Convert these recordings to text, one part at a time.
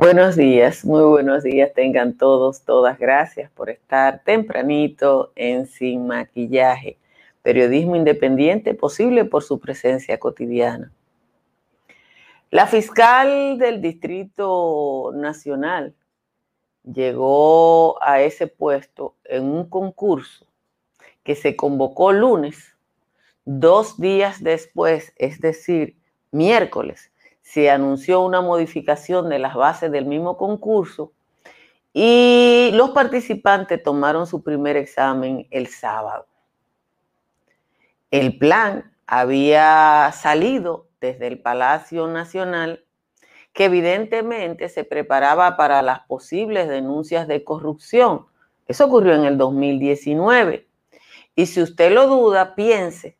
Buenos días, muy buenos días tengan todos, todas. Gracias por estar tempranito en Sin Maquillaje. Periodismo independiente posible por su presencia cotidiana. La fiscal del Distrito Nacional llegó a ese puesto en un concurso que se convocó lunes, dos días después, es decir, miércoles se anunció una modificación de las bases del mismo concurso y los participantes tomaron su primer examen el sábado. El plan había salido desde el Palacio Nacional que evidentemente se preparaba para las posibles denuncias de corrupción. Eso ocurrió en el 2019. Y si usted lo duda, piense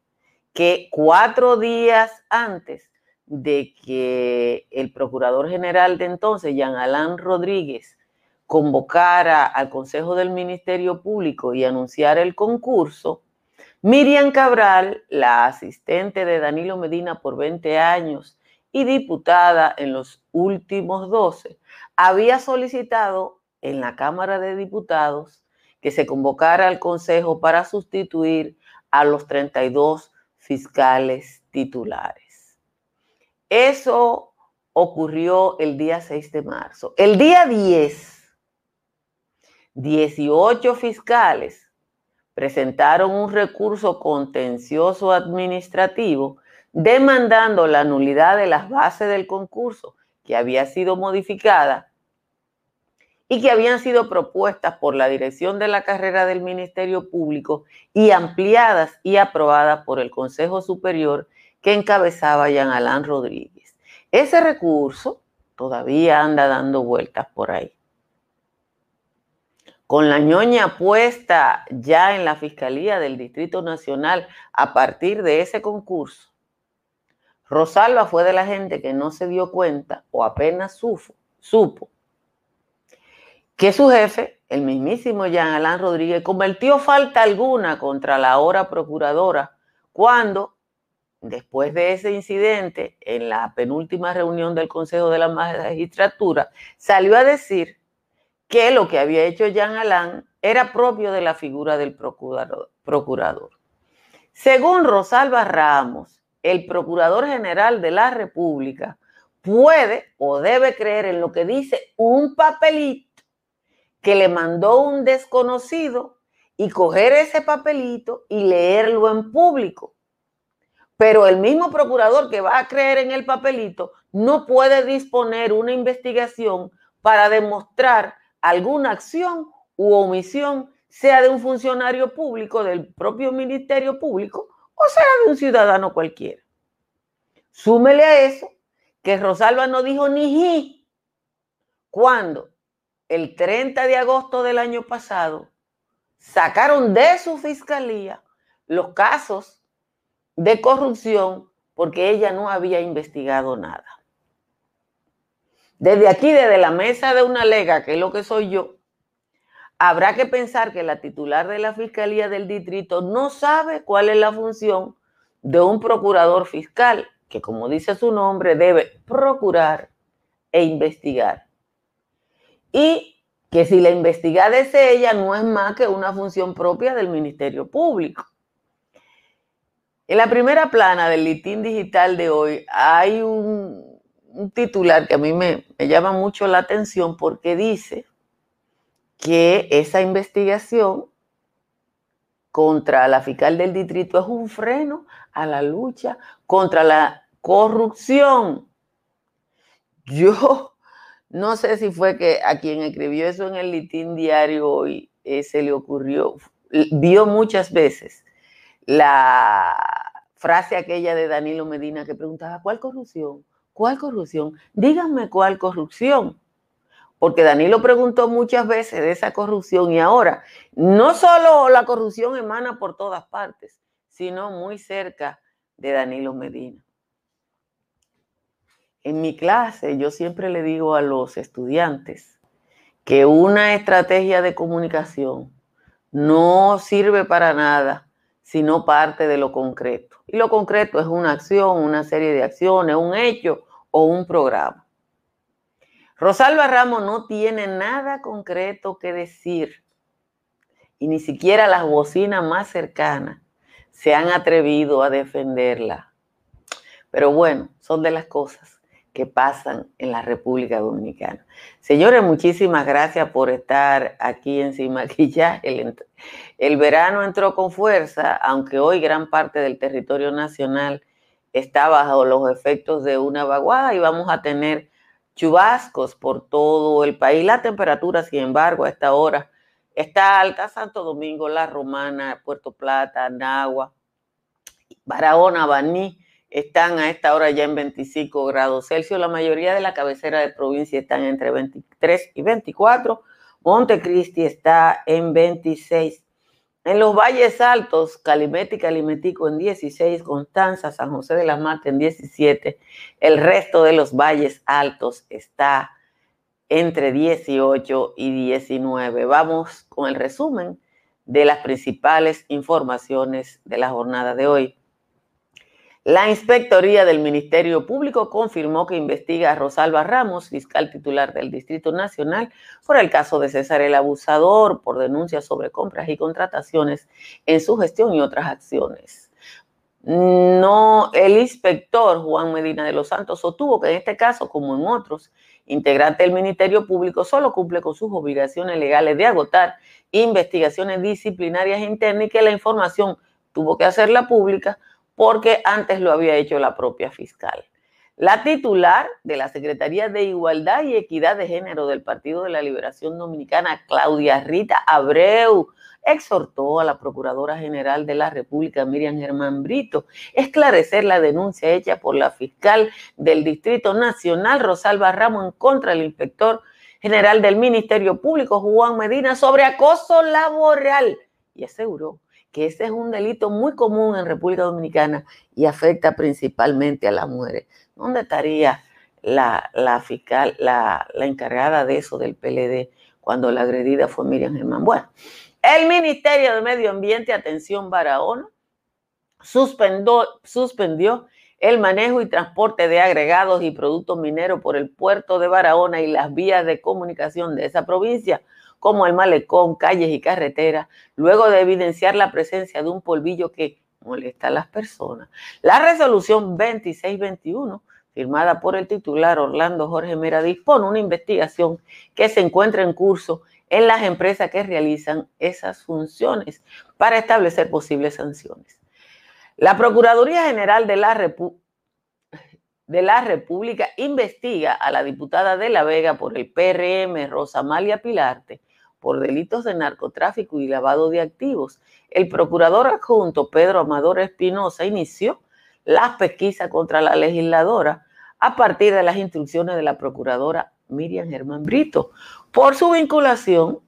que cuatro días antes de que el procurador general de entonces, Jean Alain Rodríguez, convocara al Consejo del Ministerio Público y anunciara el concurso, Miriam Cabral, la asistente de Danilo Medina por 20 años y diputada en los últimos 12, había solicitado en la Cámara de Diputados que se convocara al Consejo para sustituir a los 32 fiscales titulares. Eso ocurrió el día 6 de marzo. El día 10, 18 fiscales presentaron un recurso contencioso administrativo demandando la nulidad de las bases del concurso que había sido modificada y que habían sido propuestas por la dirección de la carrera del Ministerio Público y ampliadas y aprobadas por el Consejo Superior que encabezaba Jean Alain Rodríguez. Ese recurso todavía anda dando vueltas por ahí. Con la ñoña puesta ya en la Fiscalía del Distrito Nacional a partir de ese concurso, Rosalba fue de la gente que no se dio cuenta o apenas supo, que su jefe, el mismísimo Jean Alain Rodríguez, convirtió falta alguna contra la ahora procuradora cuando después de ese incidente, en la penúltima reunión del Consejo de la Magistratura, salió a decir que lo que había hecho Jean Alain era propio de la figura del procurador. Según Rosalba Ramos, el Procurador General de la República puede o debe creer en lo que dice un papelito que le mandó un desconocido y coger ese papelito y leerlo en público pero el mismo procurador que va a creer en el papelito no puede disponer una investigación para demostrar alguna acción u omisión, sea de un funcionario público, del propio Ministerio Público, o sea de un ciudadano cualquiera. Súmele a eso que Rosalba no dijo ni ji cuando el 30 de agosto del año pasado sacaron de su fiscalía los casos de corrupción porque ella no había investigado nada. Desde aquí, desde la mesa de una lega, que es lo que soy yo, habrá que pensar que la titular de la Fiscalía del Distrito no sabe cuál es la función de un procurador fiscal, que como dice su nombre, debe procurar e investigar. Y que si la investigada es ella, no es más que una función propia del Ministerio Público. En la primera plana del litín digital de hoy hay un, titular que a mí me, llama mucho la atención porque dice que esa investigación contra la fiscal del distrito es un freno a la lucha contra la corrupción. Yo no sé si fue que a quien escribió eso en el litín diario hoy eh, se le ocurrió, vio muchas veces la frase aquella de Danilo Medina que preguntaba, ¿cuál corrupción? ¿Cuál corrupción? Díganme cuál corrupción. Porque Danilo preguntó muchas veces de esa corrupción y ahora no solo la corrupción emana por todas partes, sino muy cerca de Danilo Medina. En mi clase yo siempre le digo a los estudiantes que una estrategia de comunicación no sirve para nada si no parte de lo concreto. Y lo concreto es una acción, una serie de acciones, un hecho o un programa. Rosalba Ramos no tiene nada concreto que decir y ni siquiera las bocinas más cercanas se han atrevido a defenderla. Pero bueno, son de las cosas que pasan en la República Dominicana. Señores, muchísimas gracias por estar aquí en Sin Maquillaje. El, el verano entró con fuerza, aunque hoy gran parte del territorio nacional está bajo los efectos de una vaguada y vamos a tener chubascos por todo el país. La temperatura, sin embargo, a esta hora está alta. Santo Domingo, La Romana, Puerto Plata, Nagua, Barahona, Baní están a esta hora ya en 25 grados Celsius. La mayoría de la cabecera de provincia están entre 23 y 24. Montecristi está en 26. En los valles altos, Calimete y Calimetico en 16, Constanza, San José de la Mata en 17. El resto de los valles altos está entre 18 y 19. Vamos con el resumen de las principales informaciones de la jornada de hoy. La Inspectoría del Ministerio Público confirmó que investiga a Rosalba Ramos, fiscal titular del Distrito Nacional, por el caso de César el Abusador, por denuncias sobre compras y contrataciones en su gestión y otras acciones. No, el inspector Juan Medina de los Santos sostuvo que en este caso, como en otros, integrante del Ministerio Público solo cumple con sus obligaciones legales de agotar investigaciones disciplinarias internas y que la información tuvo que hacerla pública porque antes lo había hecho la propia fiscal. La titular de la Secretaría de Igualdad y Equidad de Género del Partido de la Liberación Dominicana, Claudia Rita Abreu, exhortó a la Procuradora General de la República, Miriam Germán Brito, esclarecer la denuncia hecha por la fiscal del Distrito Nacional, Rosalba Ramos, en contra del inspector general del Ministerio Público, Juan Medina, sobre acoso laboral y aseguró que ese es un delito muy común en República Dominicana y afecta principalmente a las mujeres. ¿Dónde estaría la, fiscal, la, encargada de eso del PLD cuando la agredida fue Miriam Germán? Bueno, el Ministerio de Medio Ambiente, atención Barahona, suspendió el manejo y transporte de agregados y productos mineros por el puerto de Barahona y las vías de comunicación de esa provincia como el malecón, calles y carreteras, luego de evidenciar la presencia de un polvillo que molesta a las personas. La resolución 2621, firmada por el titular Orlando Jorge Mera, dispone una investigación que se encuentra en curso en las empresas que realizan esas funciones para establecer posibles sanciones. La Procuraduría General de la, de la República investiga a la diputada de La Vega por el PRM Rosa Amalia Pilarte por delitos de narcotráfico y lavado de activos. El procurador adjunto Pedro Amador Espinosa inició las pesquisas contra la legisladora a partir de las instrucciones de la procuradora Miriam Germán Brito por su vinculación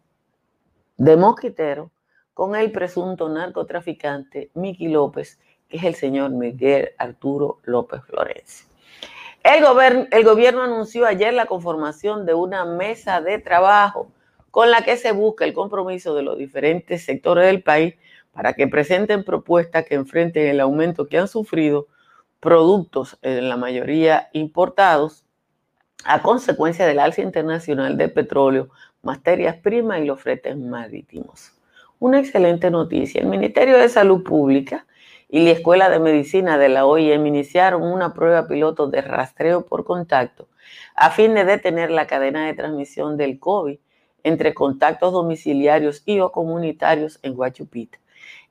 de mosquitero con el presunto narcotraficante Miki López, que es el señor Miguel Arturo López Florencia. El, el gobierno anunció ayer la conformación de una mesa de trabajo con la que se busca el compromiso de los diferentes sectores del país para que presenten propuestas que enfrenten el aumento que han sufrido productos, en la mayoría importados, a consecuencia del alza internacional del petróleo, materias primas y los fretes marítimos. Una excelente noticia. El Ministerio de Salud Pública y la Escuela de Medicina de la OIM iniciaron una prueba piloto de rastreo por contacto a fin de detener la cadena de transmisión del COVID entre contactos domiciliarios y o comunitarios en Guachupita.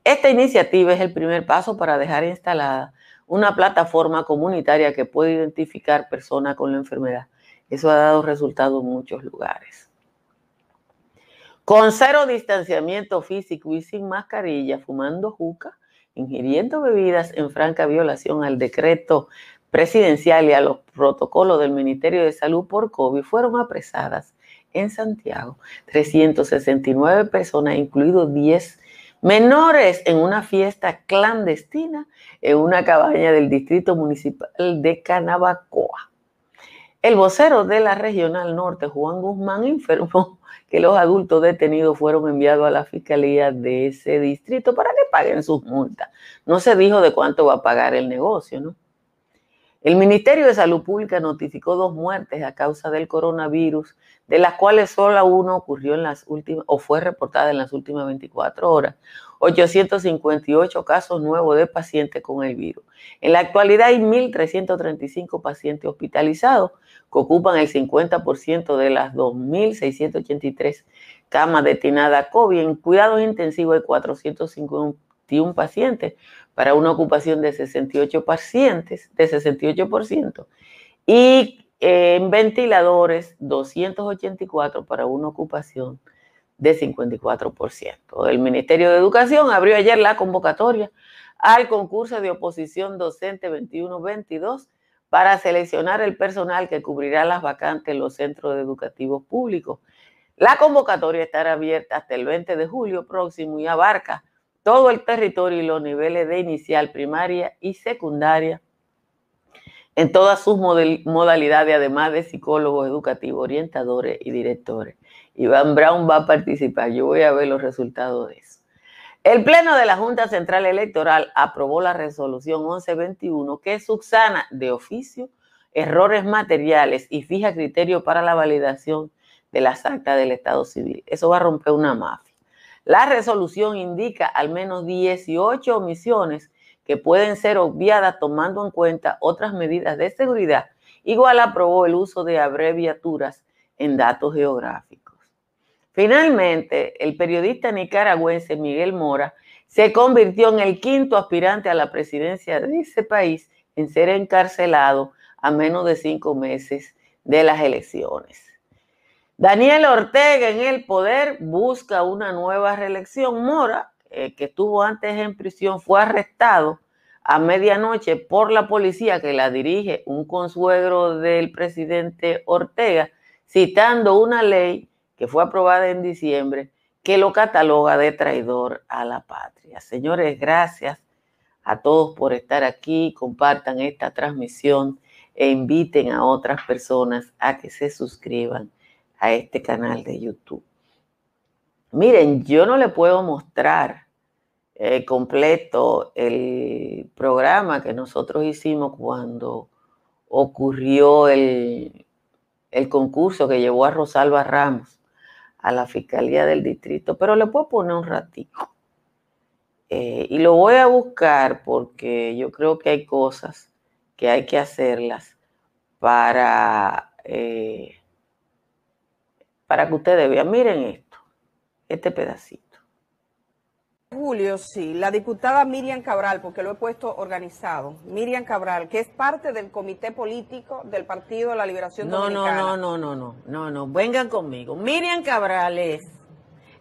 Esta iniciativa es el primer paso para dejar instalada una plataforma comunitaria que puede identificar personas con la enfermedad. Eso ha dado resultados en muchos lugares. Con cero distanciamiento físico y sin mascarilla, fumando juca, ingiriendo bebidas en franca violación al decreto presidencial y a los protocolos del Ministerio de Salud por COVID fueron apresadas en Santiago 369 personas, incluidos 10 menores, en una fiesta clandestina en una cabaña del Distrito Municipal de Canabacoa. El vocero de la Regional Norte, Juan Guzmán, informó que los adultos detenidos fueron enviados a la fiscalía de ese distrito para que paguen sus multas. No se dijo de cuánto va a pagar el negocio, ¿no? El Ministerio de Salud Pública notificó dos muertes a causa del coronavirus, de las cuales solo una ocurrió en las últimas o fue reportada en las últimas 24 horas. 858 casos nuevos de pacientes con el virus. En la actualidad hay 1.335 pacientes hospitalizados que ocupan el 50% de las 2.683 camas destinadas a COVID. En cuidados intensivos hay 451 pacientes para una ocupación de 68 pacientes, de 68%. Y en ventiladores, 284 para una ocupación de 54%. El Ministerio de Educación abrió ayer la convocatoria al concurso de oposición docente 21-22 para seleccionar el personal que cubrirá las vacantes en los centros educativos públicos. La convocatoria estará abierta hasta el 20 de julio próximo y abarca todo el territorio y los niveles de inicial, primaria y secundaria en todas sus modalidades, además de psicólogos educativos, orientadores y directores. Iván Brown va a participar. Yo voy a ver los resultados de eso. El Pleno de la Junta Central Electoral aprobó la resolución 1121 que subsana de oficio errores materiales y fija criterios para la validación de las actas del Estado civil. Eso va a romper una mafia. La resolución indica al menos 18 omisiones que pueden ser obviadas tomando en cuenta otras medidas de seguridad. Igual aprobó el uso de abreviaturas en datos geográficos. Finalmente, el periodista nicaragüense Miguel Mora se convirtió en el quinto aspirante a la presidencia de ese país en ser encarcelado a menos de cinco meses de las elecciones. Daniel Ortega en el poder busca una nueva reelección. Mora eh, que estuvo antes en prisión, fue arrestado a medianoche por la policía que la dirige un consuegro del presidente Ortega, citando una ley que fue aprobada en diciembre que lo cataloga de traidor a la patria. Señores, gracias a todos por estar aquí, compartan esta transmisión e inviten a otras personas a que se suscriban a este canal de YouTube. Miren, yo no le puedo mostrar eh, completo el programa que nosotros hicimos cuando ocurrió el, el concurso que llevó a Rosalba Ramos a la Fiscalía del Distrito, pero le puedo poner un ratito. Eh, y lo voy a buscar porque yo creo que hay cosas que hay que hacerlas para, eh, para que ustedes vean. Miren esto, este pedacito. Julio, sí, la diputada Miriam Cabral, porque lo he puesto organizado, Miriam Cabral, que es parte del comité político del Partido de la Liberación no, Dominicana. No, no, no, no, no, no, vengan conmigo. Miriam Cabral es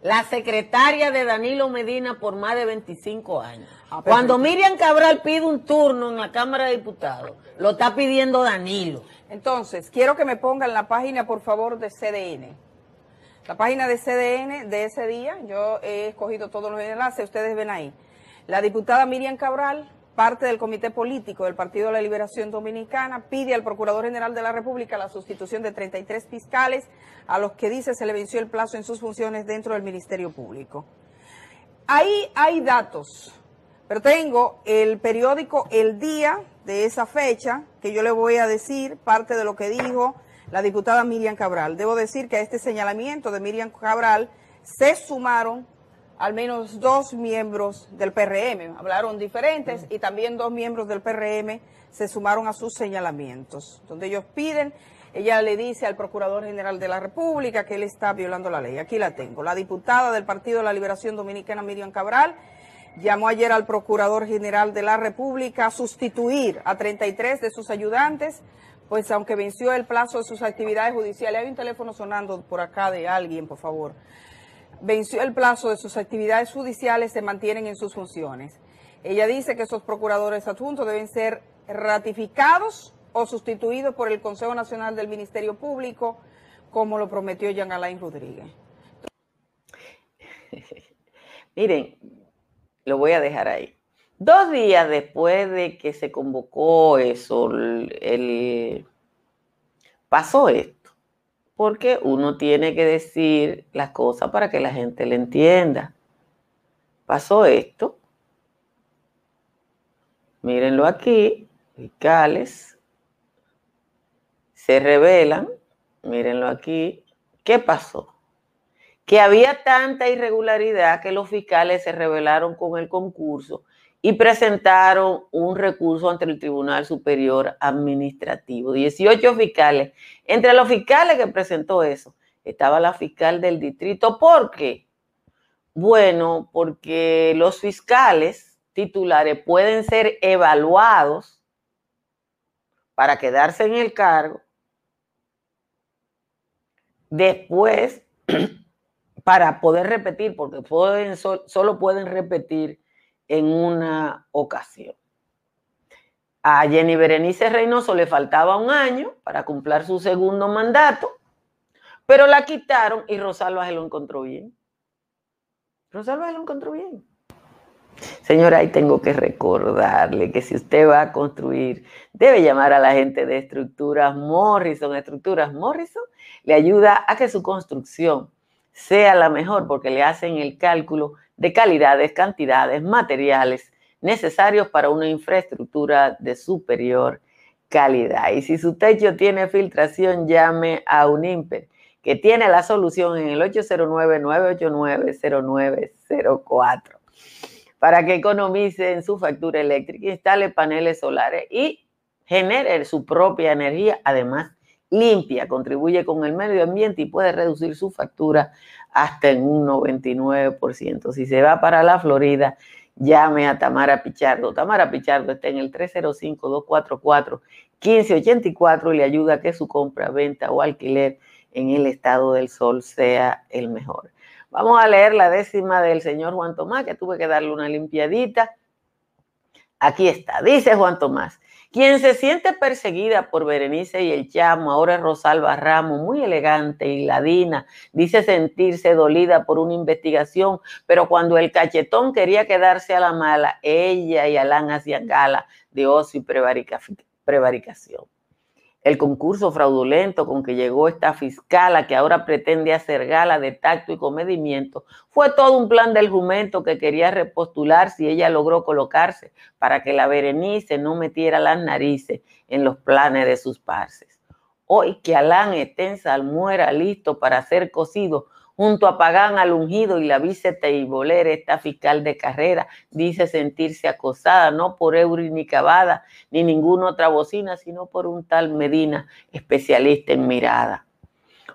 la secretaria de Danilo Medina por más de 25 años. Ah, Cuando Miriam Cabral pide un turno en la Cámara de Diputados, lo está pidiendo Danilo. Entonces, quiero que me pongan la página, por favor, de CDN. La página de CDN de ese día, yo he escogido todos los enlaces, ustedes ven ahí. La diputada Miriam Cabral, parte del Comité Político del Partido de la Liberación Dominicana, pide al Procurador General de la República la sustitución de 33 fiscales a los que dice se le venció el plazo en sus funciones dentro del Ministerio Público. Ahí hay datos, pero tengo el periódico El Día de esa fecha, que yo le voy a decir parte de lo que dijo la diputada Miriam Cabral. Debo decir que a este señalamiento de Miriam Cabral se sumaron al menos dos miembros del PRM, hablaron diferentes, y también dos miembros del PRM se sumaron a sus señalamientos, donde ellos piden, ella le dice al Procurador General de la República que él está violando la ley. Aquí la tengo. La diputada del Partido de la Liberación Dominicana, Miriam Cabral, llamó ayer al Procurador General de la República a sustituir a 33 de sus ayudantes pues aunque venció el plazo de sus actividades judiciales, hay un teléfono sonando por acá de alguien, por favor, venció el plazo de sus actividades judiciales, se mantienen en sus funciones. Ella dice que esos procuradores adjuntos deben ser ratificados o sustituidos por el Consejo Nacional del Ministerio Público, como lo prometió Jean Alain Rodríguez. Miren, lo voy a dejar ahí. Dos días después de que se convocó eso, el, pasó esto, porque uno tiene que decir las cosas para que la gente le entienda. Pasó esto. Mírenlo aquí, fiscales se revelan, mírenlo aquí, ¿qué pasó? Que había tanta irregularidad que los fiscales se rebelaron con el concurso y presentaron un recurso ante el Tribunal Superior Administrativo. 18 fiscales. Entre los fiscales que presentó eso estaba la fiscal del distrito. ¿Por qué? Bueno, porque los fiscales titulares pueden ser evaluados para quedarse en el cargo. Después, para poder repetir, porque pueden, solo pueden repetir en una ocasión. A Jenny Berenice Reynoso le faltaba un año para cumplir su segundo mandato, pero la quitaron y Rosalba se lo encontró bien. Rosalba se lo encontró bien. Señora, ahí tengo que recordarle que si usted va a construir, debe llamar a la gente de Estructuras Morrison. Estructuras Morrison le ayuda a que su construcción sea la mejor porque le hacen el cálculo de calidades, cantidades, materiales necesarios para una infraestructura de superior calidad. Y si su techo tiene filtración, llame a Unimper, que tiene la solución en el 809-989-0904 para que economice en su factura eléctrica, instale paneles solares y genere su propia energía, además limpia, contribuye con el medio ambiente y puede reducir su factura hasta en un 99%. Si se va para la Florida, llame a Tamara Pichardo. Tamara Pichardo está en el 305-244-1584 y le ayuda a que su compra, venta o alquiler en el estado del sol sea el mejor. Vamos a leer la décima del señor Juan Tomás, que tuve que darle una limpiadita. Aquí está, dice Juan Tomás. Quien se siente perseguida por Berenice y el chamo, ahora es Rosalba Ramos, muy elegante y ladina, dice sentirse dolida por una investigación, pero cuando el cachetón quería quedarse a la mala, ella y Alán hacían gala de ocio y prevaricación el concurso fraudulento con que llegó esta fiscala que ahora pretende hacer gala de tacto y comedimiento, fue todo un plan del jumento que quería repostular si ella logró colocarse para que la Berenice no metiera las narices en los planes de sus parces. Hoy que Alán esté en salmuera listo para ser cocido, Junto a Pagán, al ungido y la vice Teibolera, esta fiscal de carrera, dice sentirse acosada, no por Eury ni Cavada, ni ninguna otra bocina, sino por un tal Medina, especialista en mirada.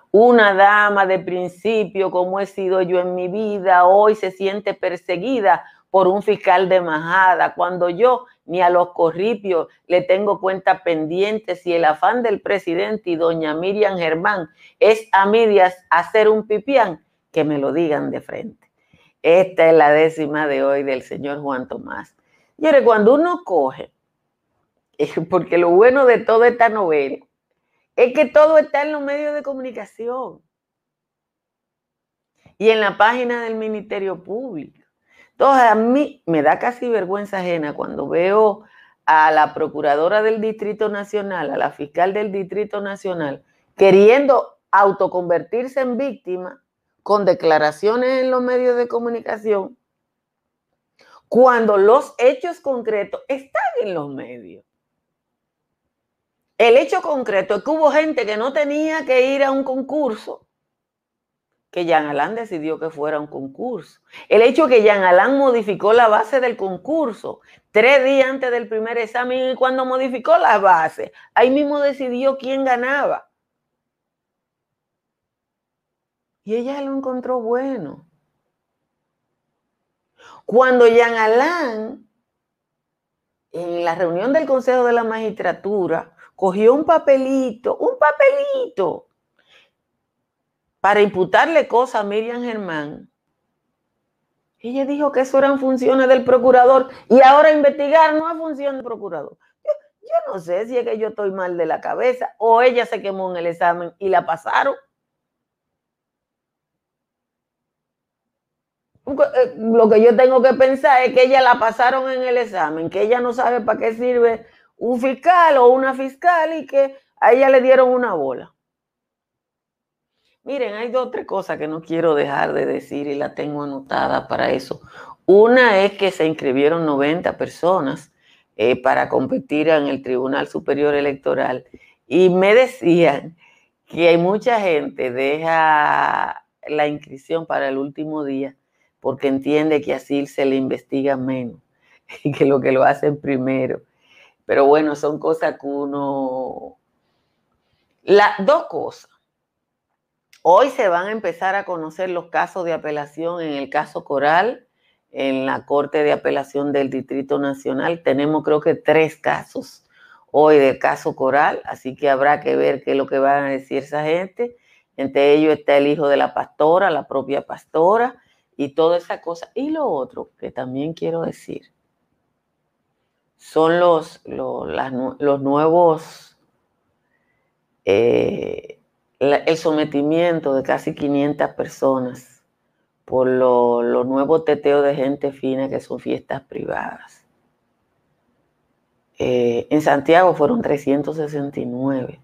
Una dama de principio, como he sido yo en mi vida, hoy se siente perseguida por un fiscal de majada, cuando yo ni a los corripios le tengo cuenta pendiente si el afán del presidente y doña Miriam Germán es a medias hacer un pipián, que me lo digan de frente. Esta es la décima de hoy del señor Juan Tomás. Y ahora, cuando uno coge, porque lo bueno de toda esta novela es que todo está en los medios de comunicación y en la página del Ministerio Público. Entonces, a mí me da casi vergüenza ajena cuando veo a la procuradora del Distrito Nacional, a la fiscal del Distrito Nacional, queriendo autoconvertirse en víctima con declaraciones en los medios de comunicación, cuando los hechos concretos están en los medios. El hecho concreto es que hubo gente que no tenía que ir a un concurso que Jean Alain decidió que fuera un concurso. El hecho que Jean Alain modificó la base del concurso tres días antes del primer examen y cuando modificó la base, ahí mismo decidió quién ganaba. Y ella lo encontró bueno. Cuando Jean Alain, en la reunión del Consejo de la Magistratura, cogió un papelito, un papelito, para imputarle cosas a Miriam Germán, ella dijo que eso eran funciones del procurador y ahora investigar no es función del procurador. Yo, Yo no sé si es que yo estoy mal de la cabeza o ella se quemó en el examen y la pasaron. Eh, lo que yo tengo que pensar es que ella la pasaron en el examen, que ella no sabe para qué sirve un fiscal o una fiscal y que a ella le dieron una bola. Miren, hay dos o tres cosas que no quiero dejar de decir y la tengo anotada para eso. Una es que se inscribieron 90 personas eh, para competir en el Tribunal Superior Electoral y me decían que hay mucha gente deja la inscripción para el último día porque entiende que así se le investiga menos y que lo que lo hacen primero. Pero bueno, son cosas que uno... Las dos cosas. Hoy se van a empezar a conocer los casos de apelación en el caso Coral, en la Corte de Apelación del Distrito Nacional. Tenemos creo que tres casos hoy del caso Coral, así que habrá que ver qué es lo que van a decir esa gente. Entre ellos está el hijo de la pastora, la propia pastora y toda esa cosa. Y lo otro que también quiero decir son los, los, nuevos... Eh, el sometimiento de casi 500 personas por los lo nuevos teteos de gente fina que son fiestas privadas. Eh, en Santiago fueron 369.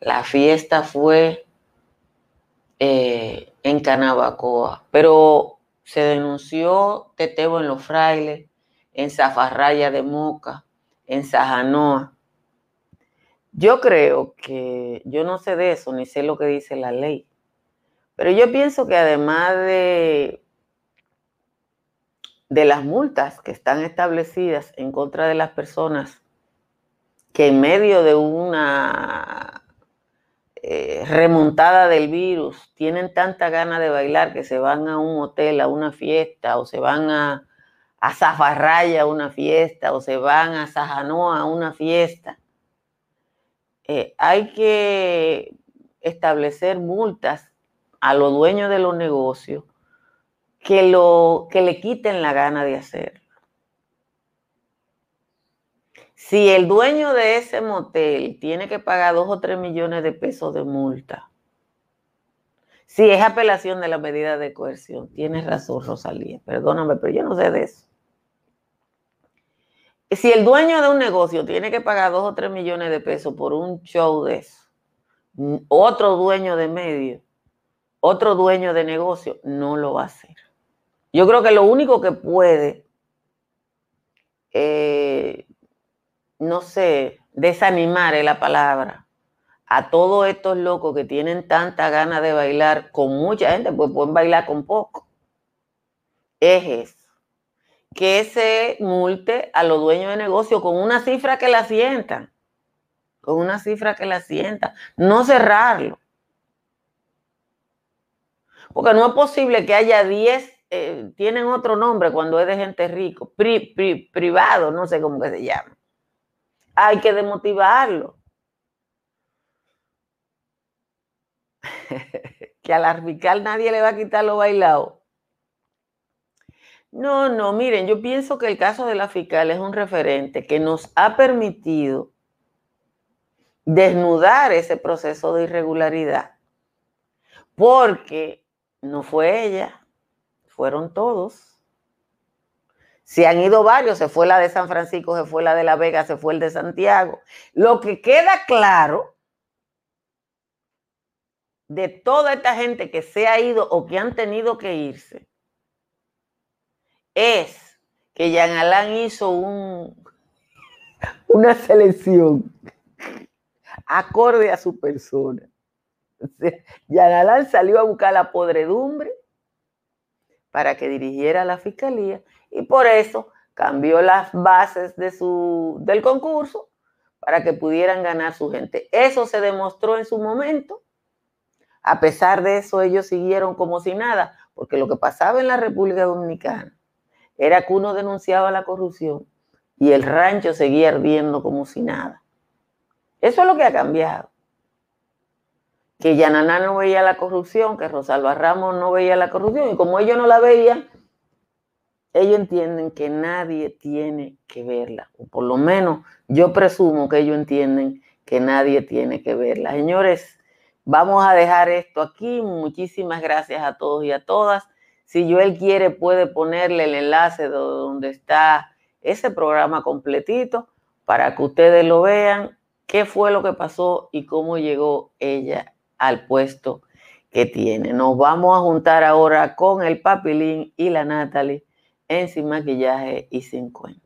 La fiesta fue eh, en Canabacoa, pero se denunció teteo en Los Frailes, en Zafarraya de Moca, en Sajanoa, yo creo que yo no sé de eso, ni sé lo que dice la ley, pero yo pienso que además de, de las multas que están establecidas en contra de las personas que en medio de una eh, remontada del virus tienen tanta gana de bailar que se van a un hotel, a una fiesta, o se van a, a Zafarraya a una fiesta, o se van a Sajanoa a una fiesta eh, hay que establecer multas a los dueños de los negocios que, lo, que le quiten la gana de hacerlo. Si el dueño de ese motel tiene que pagar dos o tres millones de pesos de multa, si es apelación de la medida de coerción, tienes razón, Rosalía, perdóname, pero yo no sé de eso si el dueño de un negocio tiene que pagar dos o tres millones de pesos por un show de eso, otro dueño de medio, otro dueño de negocio, no lo va a hacer. Yo creo que lo único que puede, eh, no sé, desanimar es la palabra a todos estos locos que tienen tanta ganas de bailar con mucha gente, pues pueden bailar con poco. Es que se multe a los dueños de negocio con una cifra que la sientan, con una cifra que la sienta, no cerrarlo. Porque no es posible que haya 10, eh, tienen otro nombre cuando es de gente rico, privado, no sé cómo se llama. Hay que demotivarlo. que al arbical nadie le va a quitar lo bailado. No, no, miren, yo pienso que el caso de la fiscal es un referente que nos ha permitido desnudar ese proceso de irregularidad, porque no fue ella, fueron todos. Se han ido varios, se fue la de San Francisco, se fue la de La Vega, se fue el de Santiago. Lo que queda claro de toda esta gente que se ha ido o que han tenido que irse es que Jean Alain hizo un, una selección acorde a su persona. O Alain salió a buscar la podredumbre para que dirigiera la fiscalía y por eso cambió las bases de su, del concurso para que pudieran ganar su gente. Eso se demostró en su momento. A pesar de eso, ellos siguieron como si nada, porque lo que pasaba en la República Dominicana era que uno denunciaba la corrupción y el rancho seguía ardiendo como si nada. Eso es lo que ha cambiado. Que Yananá no veía la corrupción, que Rosalba Ramos no veía la corrupción, y como ellos no la veían, ellos entienden que nadie tiene que verla, o por lo menos yo presumo que ellos entienden que nadie tiene que verla. Señores, vamos a dejar esto aquí. Muchísimas gracias a todos y a todas. Si Joel quiere, puede ponerle el enlace de donde está ese programa completito para que ustedes lo vean, qué fue lo que pasó y cómo llegó ella al puesto que tiene. Nos vamos a juntar ahora con el Papilín y la Natalie en Sin Maquillaje y Sin Cuento.